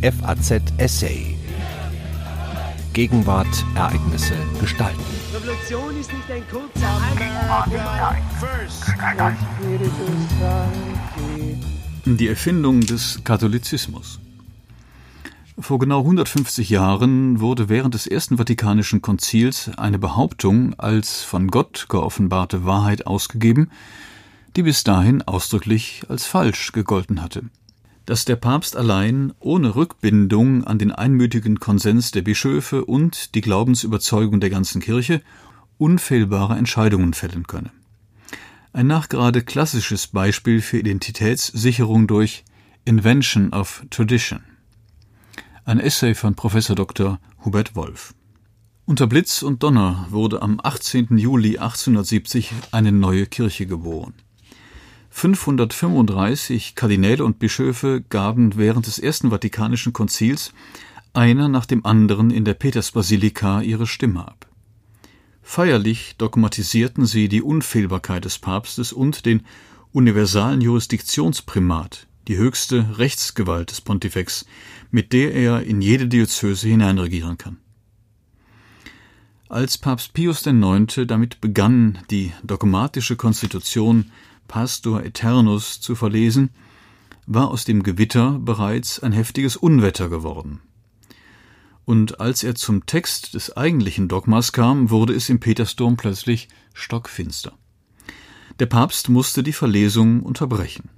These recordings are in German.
FAZ Essay. Gegenwart, Ereignisse, Gestalten. Revolution ist nicht ein kurzer Die Erfindung des Katholizismus. Vor genau 150 Jahren wurde während des Ersten Vatikanischen Konzils eine Behauptung als von Gott geoffenbarte Wahrheit ausgegeben, die bis dahin ausdrücklich als falsch gegolten hatte. Dass der Papst allein ohne Rückbindung an den einmütigen Konsens der Bischöfe und die Glaubensüberzeugung der ganzen Kirche unfehlbare Entscheidungen fällen könne. Ein nachgerade klassisches Beispiel für Identitätssicherung durch Invention of Tradition. Ein Essay von Professor Dr. Hubert Wolf. Unter Blitz und Donner wurde am 18. Juli 1870 eine neue Kirche geboren. 535 Kardinäle und Bischöfe gaben während des Ersten Vatikanischen Konzils einer nach dem anderen in der Petersbasilika ihre Stimme ab. Feierlich dogmatisierten sie die Unfehlbarkeit des Papstes und den universalen Jurisdiktionsprimat, die höchste Rechtsgewalt des Pontifex, mit der er in jede Diözese hineinregieren kann. Als Papst Pius IX. damit begann, die dogmatische Konstitution Pastor Eternus zu verlesen, war aus dem Gewitter bereits ein heftiges Unwetter geworden. Und als er zum Text des eigentlichen Dogmas kam, wurde es im Petersdom plötzlich stockfinster. Der Papst musste die Verlesung unterbrechen.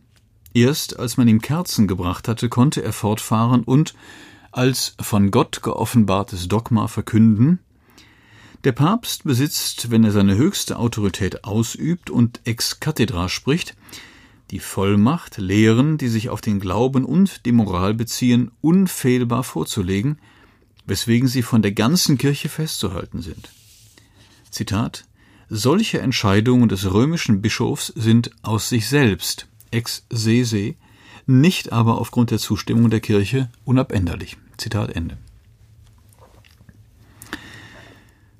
Erst als man ihm Kerzen gebracht hatte, konnte er fortfahren und als von Gott geoffenbartes Dogma verkünden, der Papst besitzt, wenn er seine höchste Autorität ausübt und ex cathedra spricht, die Vollmacht, Lehren, die sich auf den Glauben und die Moral beziehen, unfehlbar vorzulegen, weswegen sie von der ganzen Kirche festzuhalten sind. Zitat Solche Entscheidungen des römischen Bischofs sind aus sich selbst, ex se se, nicht aber aufgrund der Zustimmung der Kirche unabänderlich. Zitat Ende.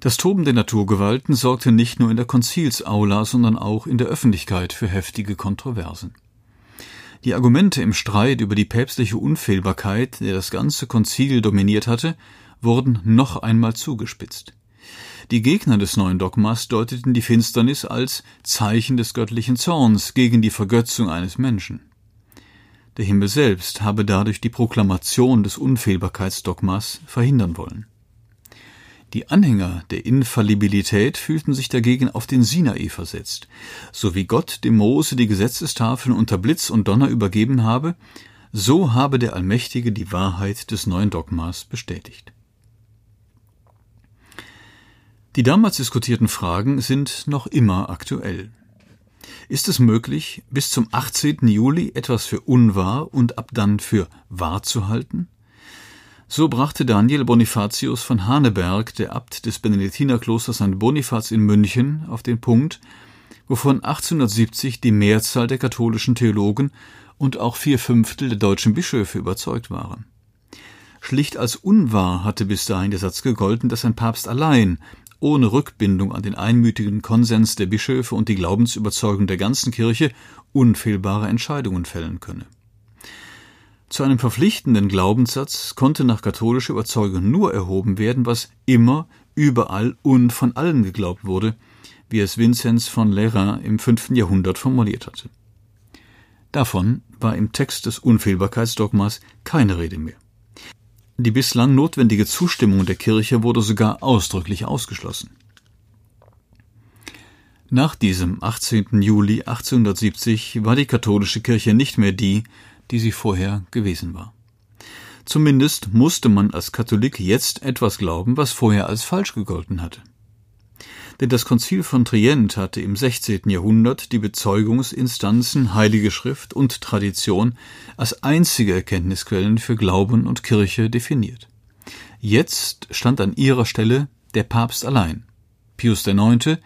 Das Toben der Naturgewalten sorgte nicht nur in der Konzilsaula, sondern auch in der Öffentlichkeit für heftige Kontroversen. Die Argumente im Streit über die päpstliche Unfehlbarkeit, der das ganze Konzil dominiert hatte, wurden noch einmal zugespitzt. Die Gegner des neuen Dogmas deuteten die Finsternis als Zeichen des göttlichen Zorns gegen die Vergötzung eines Menschen. Der Himmel selbst habe dadurch die Proklamation des Unfehlbarkeitsdogmas verhindern wollen. Die Anhänger der Infallibilität fühlten sich dagegen auf den Sinai versetzt. So wie Gott dem Mose die Gesetzestafeln unter Blitz und Donner übergeben habe, so habe der Allmächtige die Wahrheit des neuen Dogmas bestätigt. Die damals diskutierten Fragen sind noch immer aktuell. Ist es möglich, bis zum 18. Juli etwas für unwahr und ab dann für wahr zu halten? So brachte Daniel Bonifatius von Haneberg, der Abt des Benediktinerklosters St. Bonifaz in München, auf den Punkt, wovon 1870 die Mehrzahl der katholischen Theologen und auch vier Fünftel der deutschen Bischöfe überzeugt waren. Schlicht als unwahr hatte bis dahin der Satz gegolten, dass ein Papst allein, ohne Rückbindung an den einmütigen Konsens der Bischöfe und die Glaubensüberzeugung der ganzen Kirche, unfehlbare Entscheidungen fällen könne. Zu einem verpflichtenden Glaubenssatz konnte nach katholischer Überzeugung nur erhoben werden, was immer, überall und von allen geglaubt wurde, wie es Vinzenz von Lerain im fünften Jahrhundert formuliert hatte. Davon war im Text des Unfehlbarkeitsdogmas keine Rede mehr. Die bislang notwendige Zustimmung der Kirche wurde sogar ausdrücklich ausgeschlossen. Nach diesem 18. Juli 1870 war die katholische Kirche nicht mehr die, die sie vorher gewesen war. Zumindest musste man als Katholik jetzt etwas glauben, was vorher als falsch gegolten hatte. Denn das Konzil von Trient hatte im 16. Jahrhundert die Bezeugungsinstanzen Heilige Schrift und Tradition als einzige Erkenntnisquellen für Glauben und Kirche definiert. Jetzt stand an ihrer Stelle der Papst allein, Pius IX.,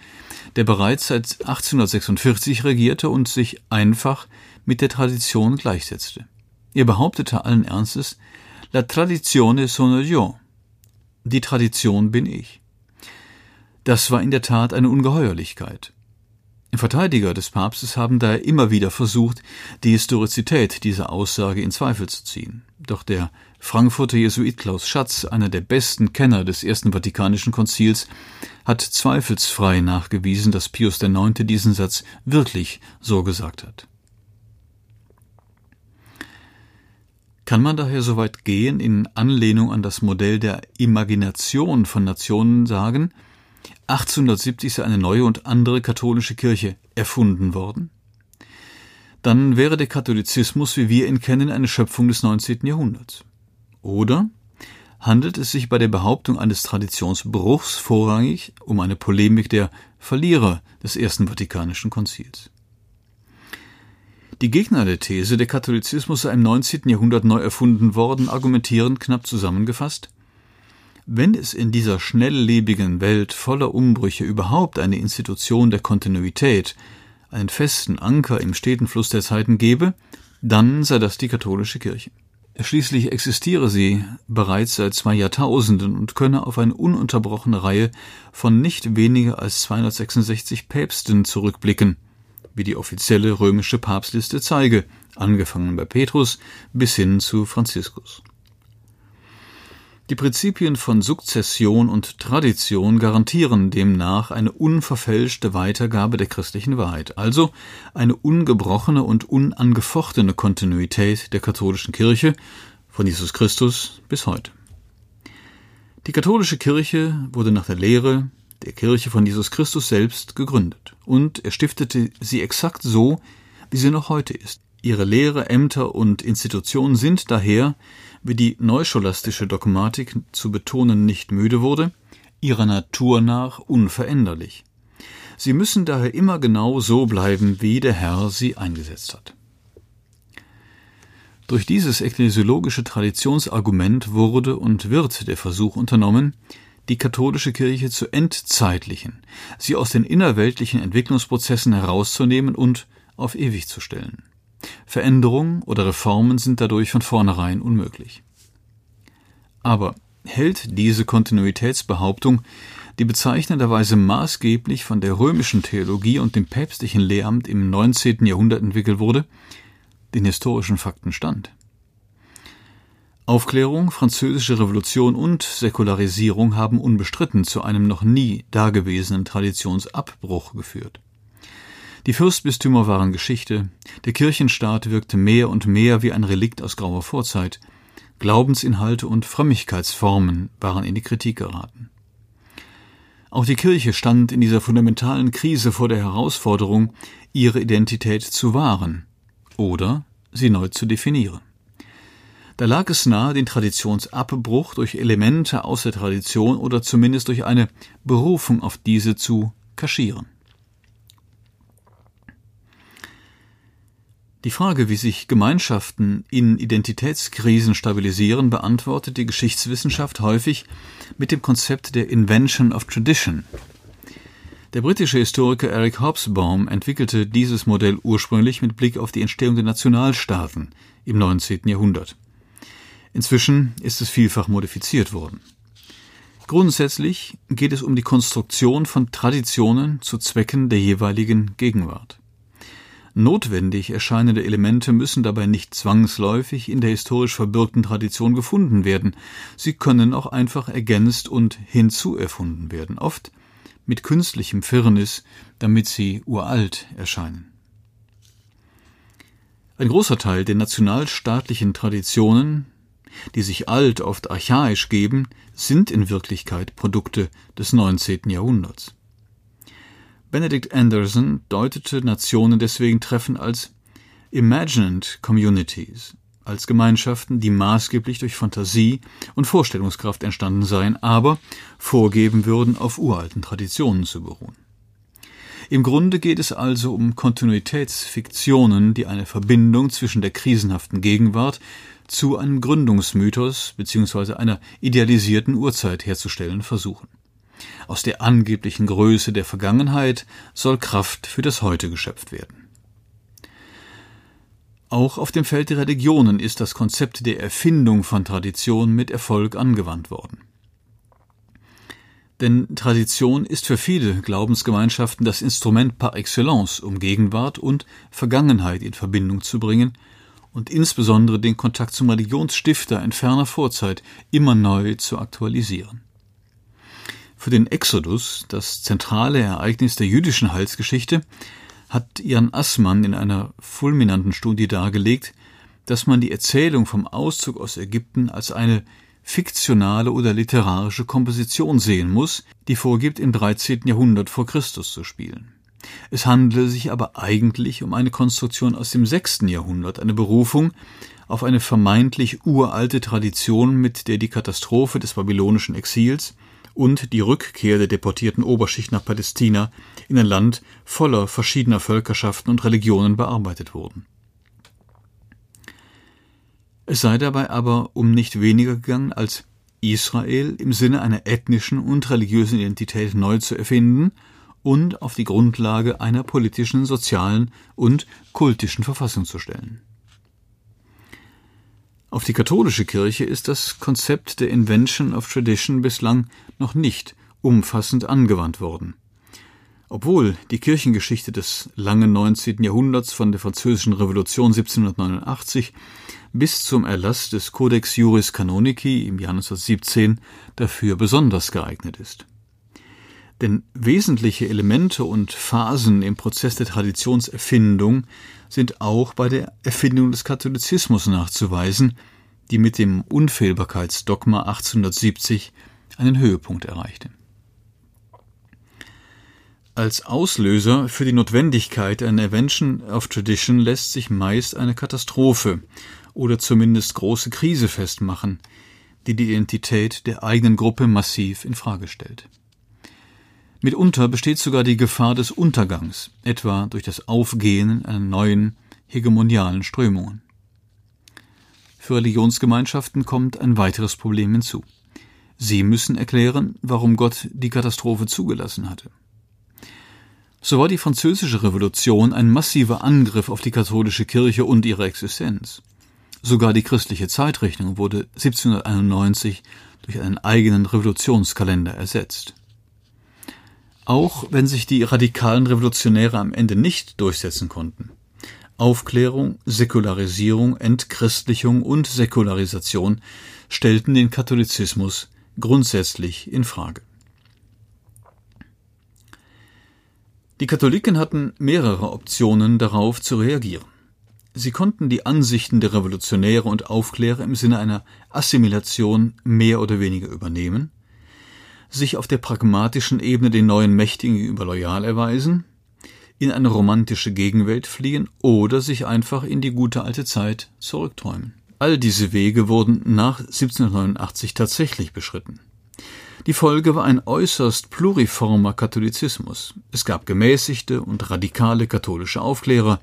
der bereits seit 1846 regierte und sich einfach mit der Tradition gleichsetzte. Er behauptete allen Ernstes, La tradizione sono io. Die Tradition bin ich. Das war in der Tat eine Ungeheuerlichkeit. Verteidiger des Papstes haben daher immer wieder versucht, die Historizität dieser Aussage in Zweifel zu ziehen. Doch der Frankfurter Jesuit Klaus Schatz, einer der besten Kenner des Ersten Vatikanischen Konzils, hat zweifelsfrei nachgewiesen, dass Pius IX. diesen Satz wirklich so gesagt hat. Kann man daher so weit gehen, in Anlehnung an das Modell der Imagination von Nationen sagen, 1870 sei eine neue und andere katholische Kirche erfunden worden? Dann wäre der Katholizismus, wie wir ihn kennen, eine Schöpfung des 19. Jahrhunderts. Oder handelt es sich bei der Behauptung eines Traditionsbruchs vorrangig um eine Polemik der Verlierer des Ersten Vatikanischen Konzils. Die Gegner der These, der Katholizismus sei im 19. Jahrhundert neu erfunden worden, argumentieren knapp zusammengefasst, wenn es in dieser schnelllebigen Welt voller Umbrüche überhaupt eine Institution der Kontinuität, einen festen Anker im steten Fluss der Zeiten gebe, dann sei das die katholische Kirche. Schließlich existiere sie bereits seit zwei Jahrtausenden und könne auf eine ununterbrochene Reihe von nicht weniger als 266 Päpsten zurückblicken, wie die offizielle römische Papstliste zeige, angefangen bei Petrus bis hin zu Franziskus. Die Prinzipien von Sukzession und Tradition garantieren demnach eine unverfälschte Weitergabe der christlichen Wahrheit, also eine ungebrochene und unangefochtene Kontinuität der katholischen Kirche von Jesus Christus bis heute. Die katholische Kirche wurde nach der Lehre der Kirche von Jesus Christus selbst gegründet, und er stiftete sie exakt so, wie sie noch heute ist. Ihre Lehre, Ämter und Institutionen sind daher wie die neuscholastische Dogmatik zu betonen nicht müde wurde, ihrer Natur nach unveränderlich. Sie müssen daher immer genau so bleiben, wie der Herr sie eingesetzt hat. Durch dieses ekklesiologische Traditionsargument wurde und wird der Versuch unternommen, die katholische Kirche zu entzeitlichen, sie aus den innerweltlichen Entwicklungsprozessen herauszunehmen und auf ewig zu stellen. Veränderungen oder Reformen sind dadurch von vornherein unmöglich. Aber hält diese Kontinuitätsbehauptung, die bezeichnenderweise maßgeblich von der römischen Theologie und dem päpstlichen Lehramt im 19. Jahrhundert entwickelt wurde, den historischen Fakten stand? Aufklärung, französische Revolution und Säkularisierung haben unbestritten zu einem noch nie dagewesenen Traditionsabbruch geführt. Die Fürstbistümer waren Geschichte, der Kirchenstaat wirkte mehr und mehr wie ein Relikt aus grauer Vorzeit, Glaubensinhalte und Frömmigkeitsformen waren in die Kritik geraten. Auch die Kirche stand in dieser fundamentalen Krise vor der Herausforderung, ihre Identität zu wahren oder sie neu zu definieren. Da lag es nahe, den Traditionsabbruch durch Elemente aus der Tradition oder zumindest durch eine Berufung auf diese zu kaschieren. Die Frage, wie sich Gemeinschaften in Identitätskrisen stabilisieren, beantwortet die Geschichtswissenschaft häufig mit dem Konzept der Invention of Tradition. Der britische Historiker Eric Hobsbawm entwickelte dieses Modell ursprünglich mit Blick auf die Entstehung der Nationalstaaten im 19. Jahrhundert. Inzwischen ist es vielfach modifiziert worden. Grundsätzlich geht es um die Konstruktion von Traditionen zu Zwecken der jeweiligen Gegenwart. Notwendig erscheinende Elemente müssen dabei nicht zwangsläufig in der historisch verbürgten Tradition gefunden werden, sie können auch einfach ergänzt und hinzuerfunden werden, oft mit künstlichem Firnis, damit sie uralt erscheinen. Ein großer Teil der nationalstaatlichen Traditionen, die sich alt, oft archaisch geben, sind in Wirklichkeit Produkte des 19. Jahrhunderts. Benedict Anderson deutete Nationen deswegen treffend als imagined communities, als Gemeinschaften, die maßgeblich durch Fantasie und Vorstellungskraft entstanden seien, aber vorgeben würden, auf uralten Traditionen zu beruhen. Im Grunde geht es also um Kontinuitätsfiktionen, die eine Verbindung zwischen der krisenhaften Gegenwart zu einem Gründungsmythos bzw. einer idealisierten Urzeit herzustellen versuchen. Aus der angeblichen Größe der Vergangenheit soll Kraft für das Heute geschöpft werden. Auch auf dem Feld der Religionen ist das Konzept der Erfindung von Tradition mit Erfolg angewandt worden. Denn Tradition ist für viele Glaubensgemeinschaften das Instrument par excellence, um Gegenwart und Vergangenheit in Verbindung zu bringen und insbesondere den Kontakt zum Religionsstifter in ferner Vorzeit immer neu zu aktualisieren. Für den Exodus, das zentrale Ereignis der jüdischen Heilsgeschichte, hat Jan Assmann in einer fulminanten Studie dargelegt, dass man die Erzählung vom Auszug aus Ägypten als eine fiktionale oder literarische Komposition sehen muss, die vorgibt, im 13. Jahrhundert vor Christus zu spielen. Es handele sich aber eigentlich um eine Konstruktion aus dem 6. Jahrhundert, eine Berufung auf eine vermeintlich uralte Tradition, mit der die Katastrophe des babylonischen Exils und die Rückkehr der deportierten Oberschicht nach Palästina in ein Land voller verschiedener Völkerschaften und Religionen bearbeitet wurden. Es sei dabei aber um nicht weniger gegangen, als Israel im Sinne einer ethnischen und religiösen Identität neu zu erfinden und auf die Grundlage einer politischen, sozialen und kultischen Verfassung zu stellen. Auf die katholische Kirche ist das Konzept der Invention of Tradition bislang noch nicht umfassend angewandt worden. Obwohl die Kirchengeschichte des langen 19. Jahrhunderts von der Französischen Revolution 1789 bis zum Erlass des Codex Juris Canonici im Jahr 1917 dafür besonders geeignet ist. Denn wesentliche Elemente und Phasen im Prozess der Traditionserfindung sind auch bei der Erfindung des Katholizismus nachzuweisen, die mit dem Unfehlbarkeitsdogma 1870 einen Höhepunkt erreichte. Als Auslöser für die Notwendigkeit einer Invention of Tradition lässt sich meist eine Katastrophe oder zumindest große Krise festmachen, die die Identität der eigenen Gruppe massiv in Frage stellt. Mitunter besteht sogar die Gefahr des Untergangs, etwa durch das Aufgehen einer neuen hegemonialen Strömungen. Für Religionsgemeinschaften kommt ein weiteres Problem hinzu. Sie müssen erklären, warum Gott die Katastrophe zugelassen hatte. So war die französische Revolution ein massiver Angriff auf die katholische Kirche und ihre Existenz. Sogar die christliche Zeitrechnung wurde 1791 durch einen eigenen Revolutionskalender ersetzt. Auch wenn sich die radikalen Revolutionäre am Ende nicht durchsetzen konnten. Aufklärung, Säkularisierung, Entchristlichung und Säkularisation stellten den Katholizismus grundsätzlich in Frage. Die Katholiken hatten mehrere Optionen darauf zu reagieren. Sie konnten die Ansichten der Revolutionäre und Aufklärer im Sinne einer Assimilation mehr oder weniger übernehmen, sich auf der pragmatischen Ebene den neuen Mächtigen gegenüber loyal erweisen, in eine romantische Gegenwelt fliehen oder sich einfach in die gute alte Zeit zurückträumen. All diese Wege wurden nach 1789 tatsächlich beschritten. Die Folge war ein äußerst pluriformer Katholizismus. Es gab gemäßigte und radikale katholische Aufklärer,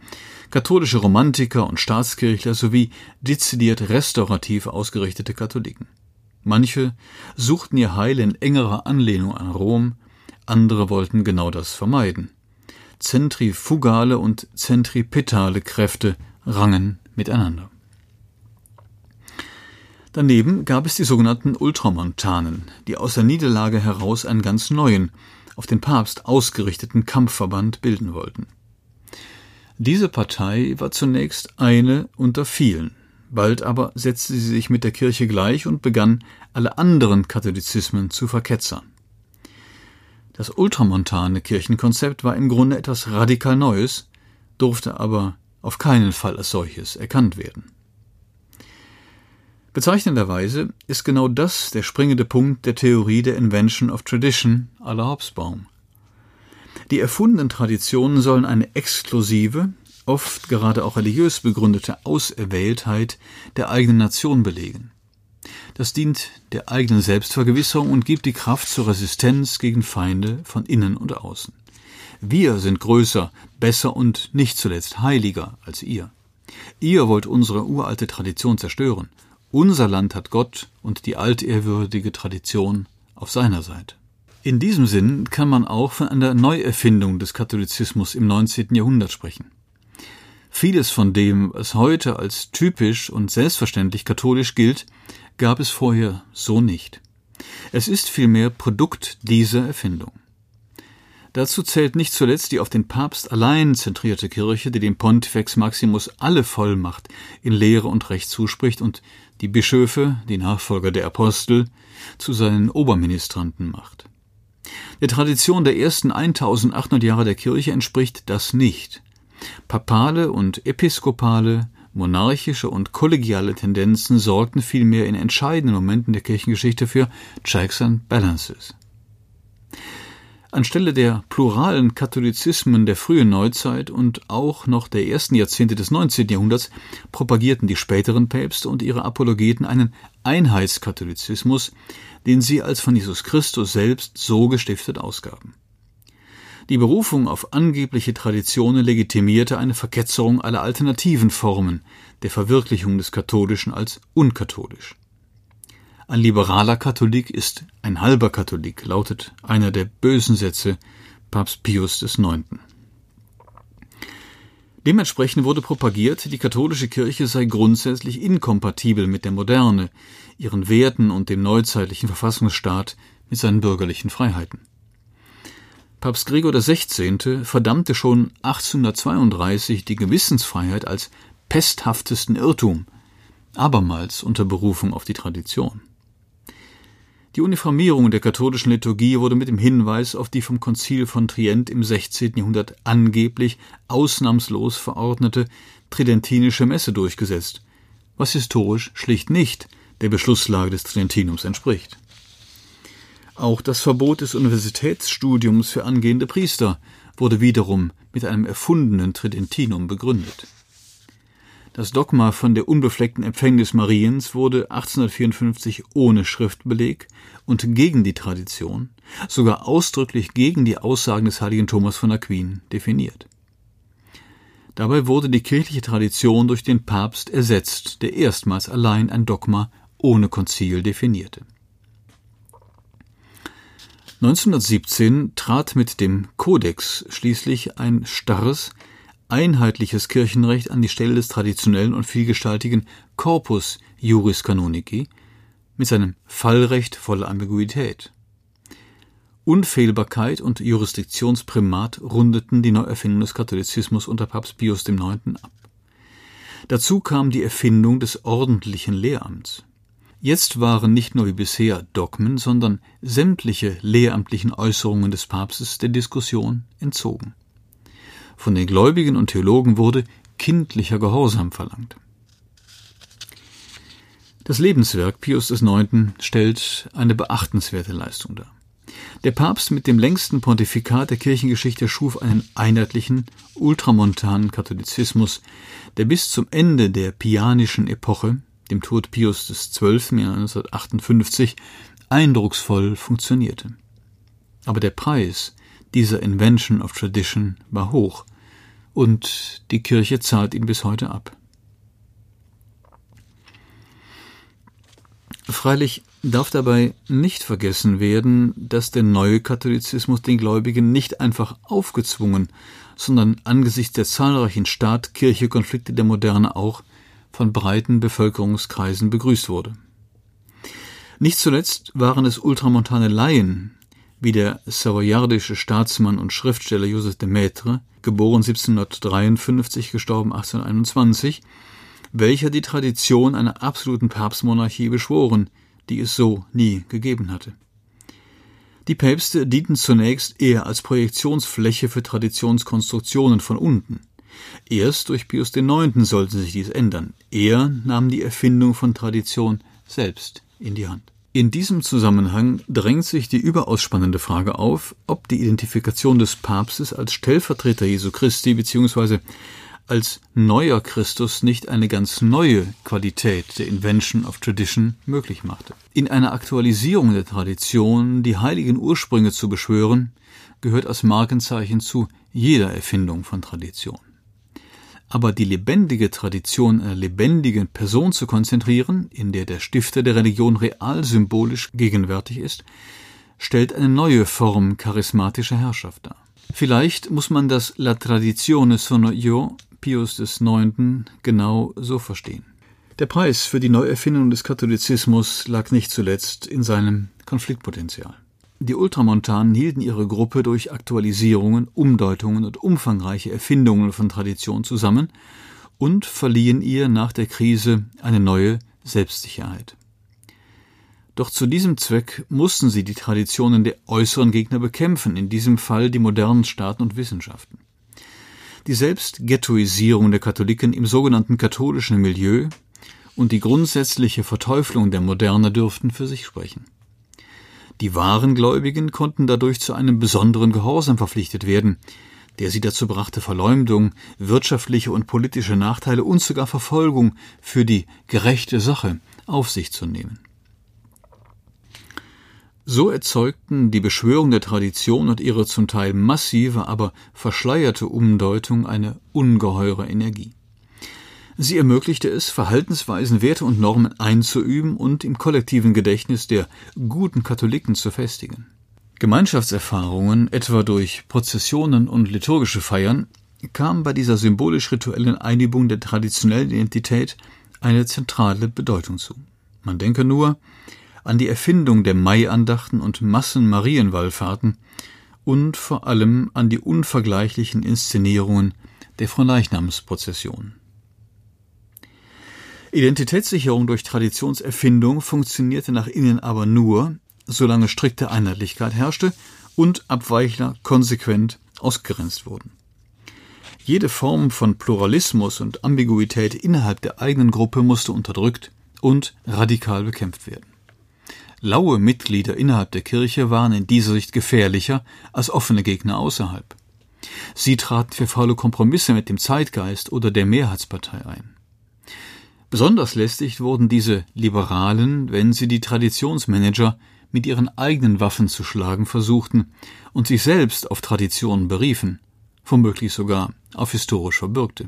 katholische Romantiker und Staatskirchler sowie dezidiert restaurativ ausgerichtete Katholiken. Manche suchten ihr Heil in engerer Anlehnung an Rom, andere wollten genau das vermeiden. Zentrifugale und zentripetale Kräfte rangen miteinander. Daneben gab es die sogenannten Ultramontanen, die aus der Niederlage heraus einen ganz neuen, auf den Papst ausgerichteten Kampfverband bilden wollten. Diese Partei war zunächst eine unter vielen, bald aber setzte sie sich mit der Kirche gleich und begann, alle anderen Katholizismen zu verketzern. Das ultramontane Kirchenkonzept war im Grunde etwas radikal Neues, durfte aber auf keinen Fall als solches erkannt werden. Bezeichnenderweise ist genau das der springende Punkt der Theorie der Invention of Tradition la Hobsbawm. Die erfundenen Traditionen sollen eine exklusive, oft gerade auch religiös begründete Auserwähltheit der eigenen Nation belegen. Das dient der eigenen Selbstvergewisserung und gibt die Kraft zur Resistenz gegen Feinde von innen und außen. Wir sind größer, besser und nicht zuletzt heiliger als ihr. Ihr wollt unsere uralte Tradition zerstören, unser Land hat Gott und die altehrwürdige Tradition auf seiner Seite. In diesem Sinn kann man auch von einer Neuerfindung des Katholizismus im 19. Jahrhundert sprechen. Vieles von dem, was heute als typisch und selbstverständlich katholisch gilt, gab es vorher so nicht. Es ist vielmehr Produkt dieser Erfindung. Dazu zählt nicht zuletzt die auf den Papst allein zentrierte Kirche, die dem Pontifex Maximus alle Vollmacht in Lehre und Recht zuspricht und die Bischöfe, die Nachfolger der Apostel, zu seinen Oberministranten macht. Der Tradition der ersten 1800 Jahre der Kirche entspricht das nicht. Papale und episkopale, monarchische und kollegiale Tendenzen sorgten vielmehr in entscheidenden Momenten der Kirchengeschichte für Checks and Balances. Anstelle der pluralen Katholizismen der frühen Neuzeit und auch noch der ersten Jahrzehnte des 19. Jahrhunderts propagierten die späteren Päpste und ihre Apologeten einen Einheitskatholizismus, den sie als von Jesus Christus selbst so gestiftet ausgaben. Die Berufung auf angebliche Traditionen legitimierte eine Verketzerung aller alternativen Formen der Verwirklichung des Katholischen als unkatholisch. Ein liberaler Katholik ist ein halber Katholik, lautet einer der bösen Sätze Papst Pius IX. Dementsprechend wurde propagiert, die katholische Kirche sei grundsätzlich inkompatibel mit der Moderne, ihren Werten und dem neuzeitlichen Verfassungsstaat mit seinen bürgerlichen Freiheiten. Papst Gregor XVI. verdammte schon 1832 die Gewissensfreiheit als pesthaftesten Irrtum, abermals unter Berufung auf die Tradition. Die Uniformierung der katholischen Liturgie wurde mit dem Hinweis auf die vom Konzil von Trient im 16. Jahrhundert angeblich ausnahmslos verordnete tridentinische Messe durchgesetzt, was historisch schlicht nicht der Beschlusslage des Tridentinums entspricht. Auch das Verbot des Universitätsstudiums für angehende Priester wurde wiederum mit einem erfundenen Tridentinum begründet. Das Dogma von der unbefleckten Empfängnis Mariens wurde 1854 ohne Schriftbeleg und gegen die Tradition, sogar ausdrücklich gegen die Aussagen des heiligen Thomas von Aquin definiert. Dabei wurde die kirchliche Tradition durch den Papst ersetzt, der erstmals allein ein Dogma ohne Konzil definierte. 1917 trat mit dem Kodex schließlich ein starres, einheitliches Kirchenrecht an die Stelle des traditionellen und vielgestaltigen Corpus Juris Canonici mit seinem Fallrecht voller Ambiguität. Unfehlbarkeit und Jurisdiktionsprimat rundeten die Neuerfindung des Katholizismus unter Papst Pius IX. ab. Dazu kam die Erfindung des ordentlichen Lehramts. Jetzt waren nicht nur wie bisher Dogmen, sondern sämtliche lehramtlichen Äußerungen des Papstes der Diskussion entzogen. Von den Gläubigen und Theologen wurde kindlicher Gehorsam verlangt. Das Lebenswerk Pius IX. stellt eine beachtenswerte Leistung dar. Der Papst mit dem längsten Pontifikat der Kirchengeschichte schuf einen einheitlichen, ultramontanen Katholizismus, der bis zum Ende der pianischen Epoche, dem Tod Pius XII. im Jahr 1958, eindrucksvoll funktionierte. Aber der Preis dieser Invention of Tradition war hoch und die Kirche zahlt ihn bis heute ab. Freilich darf dabei nicht vergessen werden, dass der neue Katholizismus den Gläubigen nicht einfach aufgezwungen, sondern angesichts der zahlreichen Staat-Kirche-Konflikte der Moderne auch von breiten Bevölkerungskreisen begrüßt wurde. Nicht zuletzt waren es ultramontane Laien, wie der savoyardische Staatsmann und Schriftsteller Joseph de Maistre, geboren 1753, gestorben 1821, welcher die Tradition einer absoluten Papstmonarchie beschworen, die es so nie gegeben hatte. Die Päpste dienten zunächst eher als Projektionsfläche für Traditionskonstruktionen von unten. Erst durch Pius IX. sollte sich dies ändern. Er nahm die Erfindung von Tradition selbst in die Hand. In diesem Zusammenhang drängt sich die überaus spannende Frage auf, ob die Identifikation des Papstes als Stellvertreter Jesu Christi bzw. als neuer Christus nicht eine ganz neue Qualität der Invention of Tradition möglich machte. In einer Aktualisierung der Tradition die heiligen Ursprünge zu beschwören, gehört als Markenzeichen zu jeder Erfindung von Tradition aber die lebendige Tradition einer lebendigen Person zu konzentrieren, in der der Stifter der Religion real symbolisch gegenwärtig ist, stellt eine neue Form charismatischer Herrschaft dar. Vielleicht muss man das La Tradizione sono io Pius IX. genau so verstehen. Der Preis für die Neuerfindung des Katholizismus lag nicht zuletzt in seinem Konfliktpotenzial. Die Ultramontanen hielten ihre Gruppe durch Aktualisierungen, Umdeutungen und umfangreiche Erfindungen von Tradition zusammen und verliehen ihr nach der Krise eine neue Selbstsicherheit. Doch zu diesem Zweck mussten sie die Traditionen der äußeren Gegner bekämpfen, in diesem Fall die modernen Staaten und Wissenschaften. Die Selbstghettoisierung der Katholiken im sogenannten katholischen Milieu und die grundsätzliche Verteuflung der Moderne dürften für sich sprechen. Die wahren Gläubigen konnten dadurch zu einem besonderen Gehorsam verpflichtet werden, der sie dazu brachte, Verleumdung, wirtschaftliche und politische Nachteile und sogar Verfolgung für die gerechte Sache auf sich zu nehmen. So erzeugten die Beschwörung der Tradition und ihre zum Teil massive, aber verschleierte Umdeutung eine ungeheure Energie. Sie ermöglichte es, Verhaltensweisen, Werte und Normen einzuüben und im kollektiven Gedächtnis der guten Katholiken zu festigen. Gemeinschaftserfahrungen, etwa durch Prozessionen und liturgische Feiern, kam bei dieser symbolisch-rituellen Einübung der traditionellen Identität eine zentrale Bedeutung zu. Man denke nur an die Erfindung der Maiandachten und Massen-Marienwallfahrten und vor allem an die unvergleichlichen Inszenierungen der Fronleichnamsprozession. Identitätssicherung durch Traditionserfindung funktionierte nach innen aber nur, solange strikte Einheitlichkeit herrschte und Abweichler konsequent ausgegrenzt wurden. Jede Form von Pluralismus und Ambiguität innerhalb der eigenen Gruppe musste unterdrückt und radikal bekämpft werden. Laue Mitglieder innerhalb der Kirche waren in dieser Sicht gefährlicher als offene Gegner außerhalb. Sie traten für faule Kompromisse mit dem Zeitgeist oder der Mehrheitspartei ein. Besonders lästig wurden diese Liberalen, wenn sie die Traditionsmanager mit ihren eigenen Waffen zu schlagen versuchten und sich selbst auf Traditionen beriefen, womöglich sogar auf historisch Verbürgte.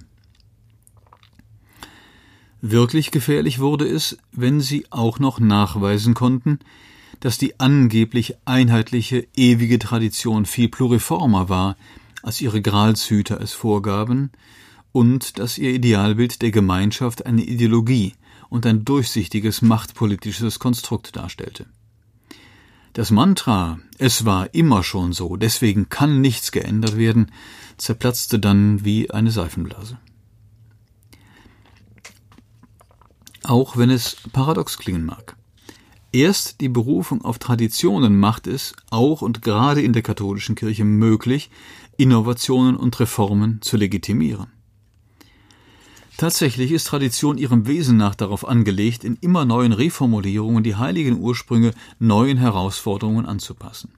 Wirklich gefährlich wurde es, wenn sie auch noch nachweisen konnten, dass die angeblich einheitliche, ewige Tradition viel pluriformer war, als ihre Gralshüter es vorgaben, und dass ihr Idealbild der Gemeinschaft eine Ideologie und ein durchsichtiges machtpolitisches Konstrukt darstellte. Das Mantra Es war immer schon so, deswegen kann nichts geändert werden, zerplatzte dann wie eine Seifenblase. Auch wenn es paradox klingen mag. Erst die Berufung auf Traditionen macht es, auch und gerade in der katholischen Kirche möglich, Innovationen und Reformen zu legitimieren. Tatsächlich ist Tradition ihrem Wesen nach darauf angelegt, in immer neuen Reformulierungen die heiligen Ursprünge neuen Herausforderungen anzupassen.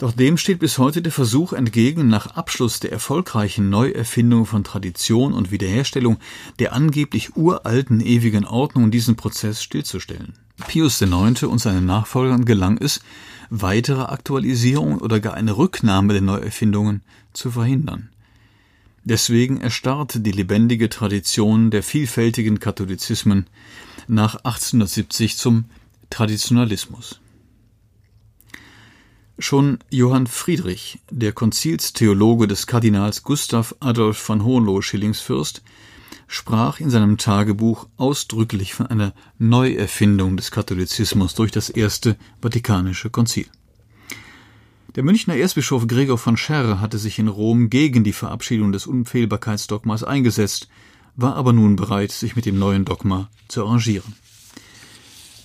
Doch dem steht bis heute der Versuch entgegen, nach Abschluss der erfolgreichen Neuerfindung von Tradition und Wiederherstellung der angeblich uralten ewigen Ordnung diesen Prozess stillzustellen. Pius IX. und seinen Nachfolgern gelang es, weitere Aktualisierungen oder gar eine Rücknahme der Neuerfindungen zu verhindern. Deswegen erstarrte die lebendige Tradition der vielfältigen Katholizismen nach 1870 zum Traditionalismus. Schon Johann Friedrich, der Konzilstheologe des Kardinals Gustav Adolf von Hohenlohe-Schillingsfürst, sprach in seinem Tagebuch ausdrücklich von einer Neuerfindung des Katholizismus durch das Erste Vatikanische Konzil. Der Münchner Erzbischof Gregor von Scherr hatte sich in Rom gegen die Verabschiedung des Unfehlbarkeitsdogmas eingesetzt, war aber nun bereit, sich mit dem neuen Dogma zu arrangieren.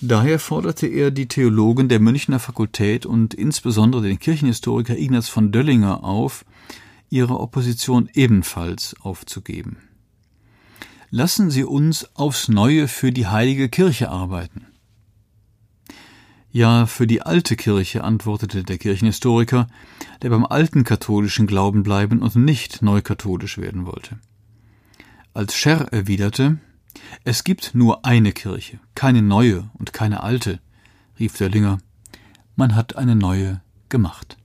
Daher forderte er die Theologen der Münchner Fakultät und insbesondere den Kirchenhistoriker Ignaz von Döllinger auf, ihre Opposition ebenfalls aufzugeben. Lassen Sie uns aufs Neue für die heilige Kirche arbeiten. Ja, für die alte Kirche, antwortete der Kirchenhistoriker, der beim alten katholischen Glauben bleiben und nicht neukatholisch werden wollte. Als Scher erwiderte, es gibt nur eine Kirche, keine neue und keine alte, rief der Linger. Man hat eine neue gemacht.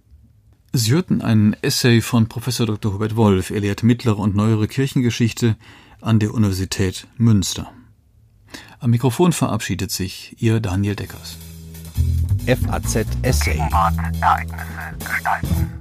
Sie hörten einen Essay von Professor Dr. Hubert Wolf. Er lehrt mittlere und neuere Kirchengeschichte an der Universität Münster. Am Mikrofon verabschiedet sich Ihr Daniel Deckers. FAZ Essay. Ereignisse gestalten.